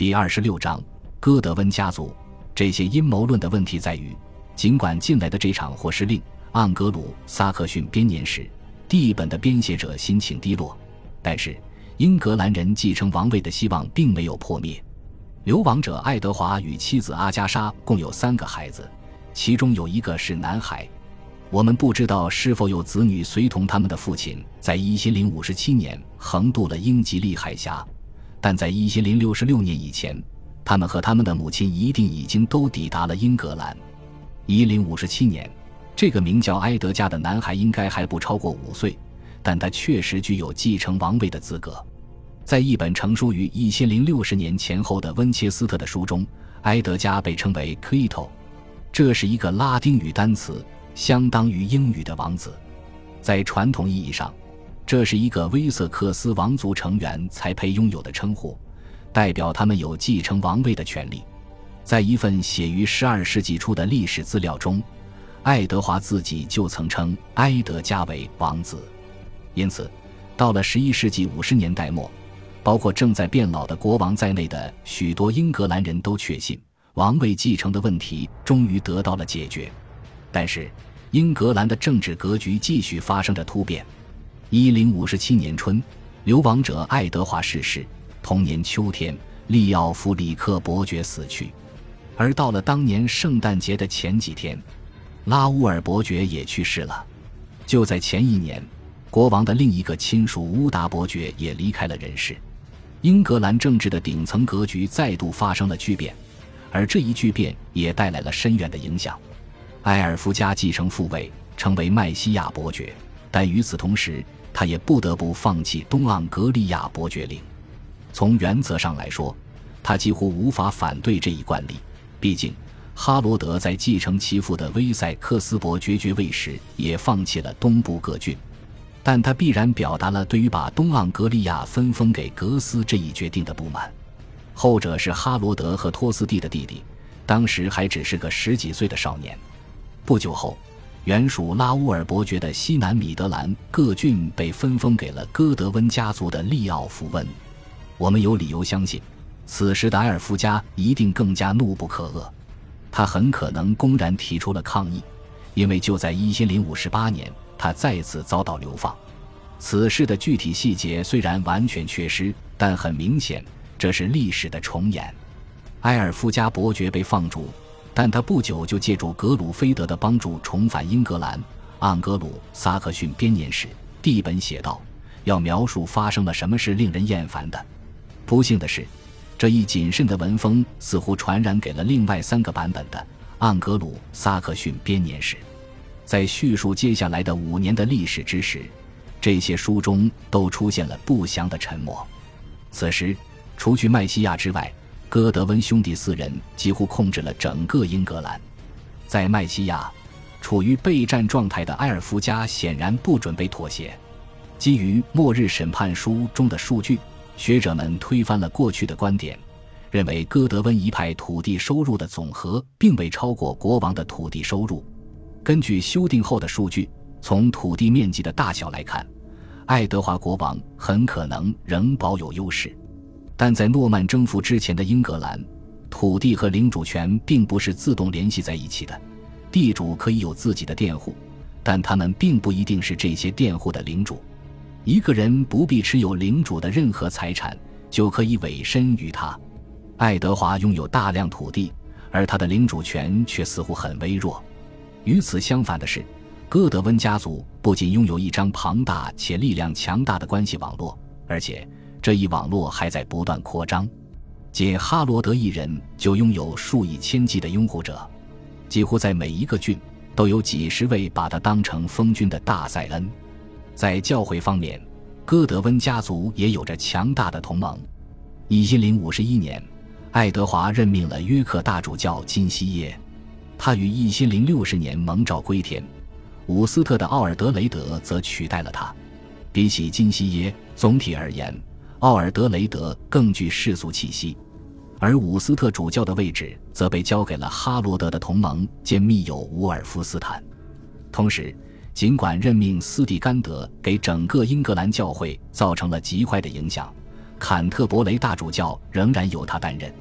第二十六章，哥德温家族。这些阴谋论的问题在于，尽管近来的这场获释令，盎格鲁撒克逊编年史第一本的编写者心情低落，但是英格兰人继承王位的希望并没有破灭。流亡者爱德华与妻子阿加莎共有三个孩子，其中有一个是男孩。我们不知道是否有子女随同他们的父亲在一千零五十七年横渡了英吉利海峡。但在一千零六十六年以前，他们和他们的母亲一定已经都抵达了英格兰。一零五十七年，这个名叫埃德加的男孩应该还不超过五岁，但他确实具有继承王位的资格。在一本成书于一千零六十年前后的温切斯特的书中，埃德加被称为 Caito，这是一个拉丁语单词，相当于英语的王子。在传统意义上。这是一个威瑟克斯王族成员才配拥有的称呼，代表他们有继承王位的权利。在一份写于十二世纪初的历史资料中，爱德华自己就曾称埃德加为王子。因此，到了十一世纪五十年代末，包括正在变老的国王在内的许多英格兰人都确信王位继承的问题终于得到了解决。但是，英格兰的政治格局继续发生着突变。一零五十七年春，流亡者爱德华逝世。同年秋天，利奥弗里克伯爵死去。而到了当年圣诞节的前几天，拉乌尔伯爵也去世了。就在前一年，国王的另一个亲属乌达伯爵也离开了人世。英格兰政治的顶层格局再度发生了巨变，而这一巨变也带来了深远的影响。埃尔夫家继承父位，成为麦西亚伯爵，但与此同时，他也不得不放弃东盎格利亚伯爵领。从原则上来说，他几乎无法反对这一惯例。毕竟，哈罗德在继承其父的威塞克斯伯爵爵位时，也放弃了东部各郡。但他必然表达了对于把东盎格利亚分封给格斯这一决定的不满。后者是哈罗德和托斯蒂的弟弟，当时还只是个十几岁的少年。不久后。原属拉乌尔伯爵的西南米德兰各郡被分封给了戈德温家族的利奥弗温。我们有理由相信，此时的埃尔夫家一定更加怒不可遏，他很可能公然提出了抗议，因为就在一千零五十八年，他再次遭到流放。此事的具体细节虽然完全缺失，但很明显，这是历史的重演。埃尔夫家伯爵被放逐。但他不久就借助格鲁菲德的帮助重返英格兰。盎格鲁撒克逊编年史第一本写道：“要描述发生了什么是令人厌烦的。”不幸的是，这一谨慎的文风似乎传染给了另外三个版本的盎格鲁撒克逊编年史。在叙述接下来的五年的历史之时，这些书中都出现了不祥的沉默。此时，除去麦西亚之外，戈德温兄弟四人几乎控制了整个英格兰，在麦西亚，处于备战状态的埃尔夫家显然不准备妥协。基于《末日审判书》中的数据，学者们推翻了过去的观点，认为戈德温一派土地收入的总和并未超过国王的土地收入。根据修订后的数据，从土地面积的大小来看，爱德华国王很可能仍保有优势。但在诺曼征服之前的英格兰，土地和领主权并不是自动联系在一起的。地主可以有自己的佃户，但他们并不一定是这些佃户的领主。一个人不必持有领主的任何财产，就可以委身于他。爱德华拥有大量土地，而他的领主权却似乎很微弱。与此相反的是，戈德温家族不仅拥有一张庞大且力量强大的关系网络，而且。这一网络还在不断扩张，仅哈罗德一人就拥有数以千计的拥护者，几乎在每一个郡都有几十位把他当成封君的大塞恩。在教会方面，戈德温家族也有着强大的同盟。一千零五十一年，爱德华任命了约克大主教金西耶，他于一千零六十年蒙召归田，伍斯特的奥尔德雷德则取代了他。比起金西耶，总体而言。奥尔德雷德更具世俗气息，而伍斯特主教的位置则被交给了哈罗德的同盟兼密友伍尔夫斯坦。同时，尽管任命斯蒂甘德给整个英格兰教会造成了极坏的影响，坎特伯雷大主教仍然由他担任。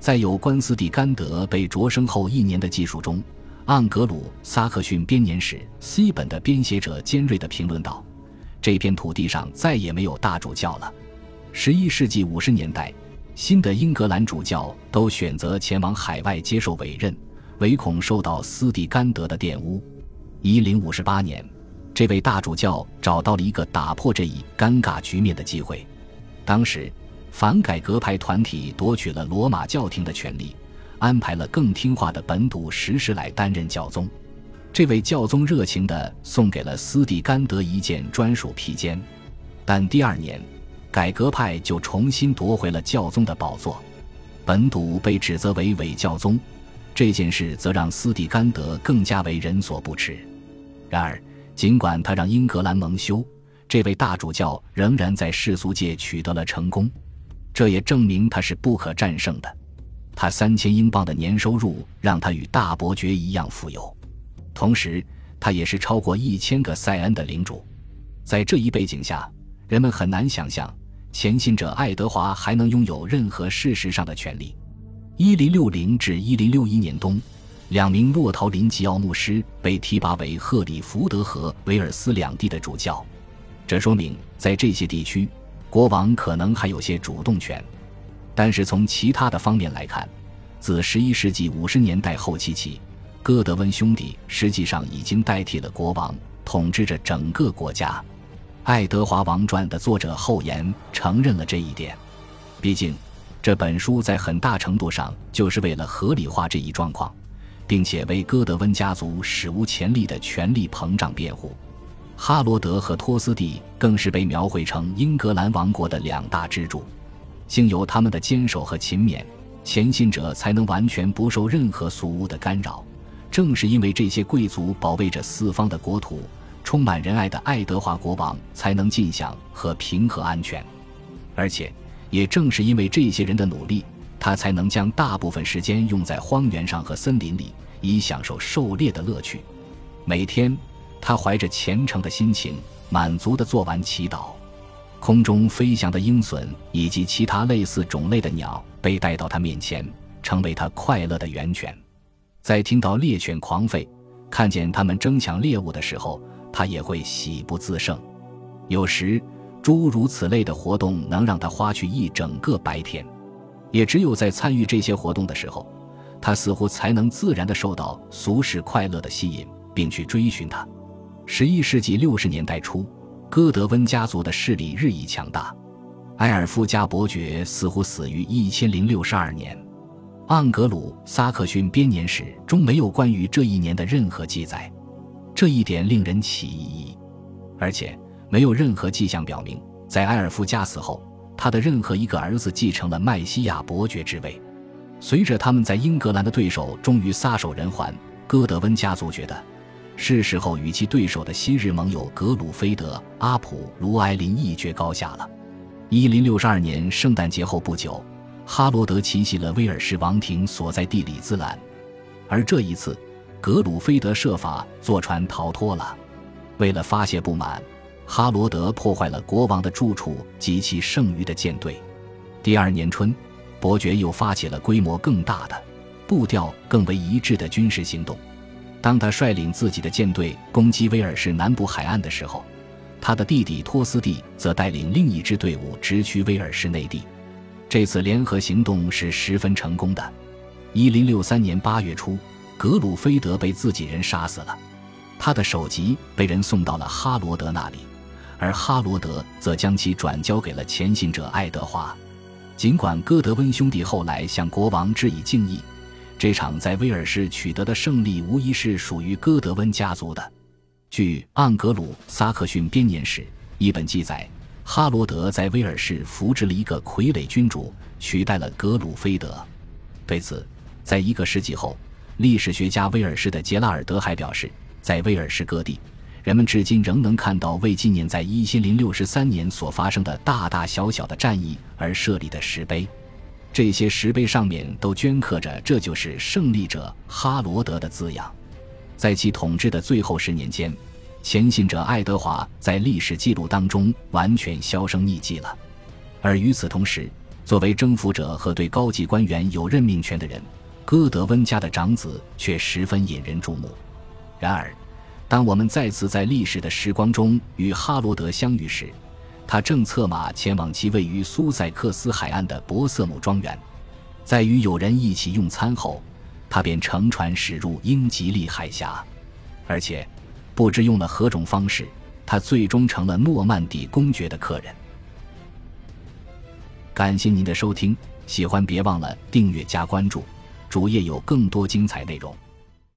在有关斯蒂甘德被擢升后一年的记述中，盎格鲁撒克逊编年史西本的编写者尖锐地评论道：“这片土地上再也没有大主教了。”十一世纪五十年代，新的英格兰主教都选择前往海外接受委任，唯恐受到斯蒂甘德的玷污。一零五八年，这位大主教找到了一个打破这一尴尬局面的机会。当时。反改革派团体夺取了罗马教廷的权力，安排了更听话的本笃十世来担任教宗。这位教宗热情地送给了斯蒂甘德一件专属披肩，但第二年，改革派就重新夺回了教宗的宝座，本笃被指责为伪教宗。这件事则让斯蒂甘德更加为人所不齿。然而，尽管他让英格兰蒙羞，这位大主教仍然在世俗界取得了成功。这也证明他是不可战胜的。他三千英镑的年收入让他与大伯爵一样富有，同时他也是超过一千个塞恩的领主。在这一背景下，人们很难想象前信者爱德华还能拥有任何事实上的权利。一零六零至一零六一年冬，两名洛陶林吉奥牧师被提拔为赫里福德和威尔斯两地的主教，这说明在这些地区。国王可能还有些主动权，但是从其他的方面来看，自十一世纪五十年代后期起，哥德温兄弟实际上已经代替了国王，统治着整个国家。《爱德华王传》的作者后言承认了这一点。毕竟，这本书在很大程度上就是为了合理化这一状况，并且为哥德温家族史无前例的权力膨胀辩护。哈罗德和托斯蒂更是被描绘成英格兰王国的两大支柱，幸有他们的坚守和勤勉，前信者才能完全不受任何俗物的干扰。正是因为这些贵族保卫着四方的国土，充满仁爱的爱德华国王才能尽享和平和安全。而且，也正是因为这些人的努力，他才能将大部分时间用在荒原上和森林里，以享受狩猎的乐趣。每天。他怀着虔诚的心情，满足地做完祈祷。空中飞翔的鹰隼以及其他类似种类的鸟被带到他面前，成为他快乐的源泉。在听到猎犬狂吠、看见他们争抢猎物的时候，他也会喜不自胜。有时，诸如此类的活动能让他花去一整个白天。也只有在参与这些活动的时候，他似乎才能自然地受到俗世快乐的吸引，并去追寻它。十一世纪六十年代初，哥德温家族的势力日益强大。埃尔夫加伯爵似乎死于一千零六十二年。盎格鲁撒克逊编年史中没有关于这一年的任何记载，这一点令人起疑。而且，没有任何迹象表明，在埃尔夫加死后，他的任何一个儿子继承了麦西亚伯爵之位。随着他们在英格兰的对手终于撒手人寰，哥德温家族觉得。是时候与其对手的昔日盟友格鲁菲德、阿普、卢埃林一决高下了。一零六二年圣诞节后不久，哈罗德奇袭了威尔士王庭所在地里兹兰，而这一次，格鲁菲德设法坐船逃脱了。为了发泄不满，哈罗德破坏了国王的住处及其剩余的舰队。第二年春，伯爵又发起了规模更大的、步调更为一致的军事行动。当他率领自己的舰队攻击威尔士南部海岸的时候，他的弟弟托斯蒂则带领另一支队伍直趋威尔士内地。这次联合行动是十分成功的。一零六三年八月初，格鲁菲德被自己人杀死了，他的首级被人送到了哈罗德那里，而哈罗德则将其转交给了前行者爱德华。尽管哥德温兄弟后来向国王致以敬意。这场在威尔士取得的胜利，无疑是属于哥德温家族的。据《盎格鲁撒克逊编年史》一本记载，哈罗德在威尔士扶植了一个傀儡君主，取代了格鲁菲德。对此，在一个世纪后，历史学家威尔士的杰拉尔德还表示，在威尔士各地，人们至今仍能看到为纪念在一千零六十三年所发生的大大小小的战役而设立的石碑。这些石碑上面都镌刻着“这就是胜利者哈罗德”的字样。在其统治的最后十年间，前信者爱德华在历史记录当中完全销声匿迹了。而与此同时，作为征服者和对高级官员有任命权的人，歌德温家的长子却十分引人注目。然而，当我们再次在历史的时光中与哈罗德相遇时，他正策马前往其位于苏塞克斯海岸的博瑟姆庄园。在与友人一起用餐后，他便乘船驶入英吉利海峡，而且不知用了何种方式，他最终成了诺曼底公爵的客人。感谢您的收听，喜欢别忘了订阅加关注，主页有更多精彩内容。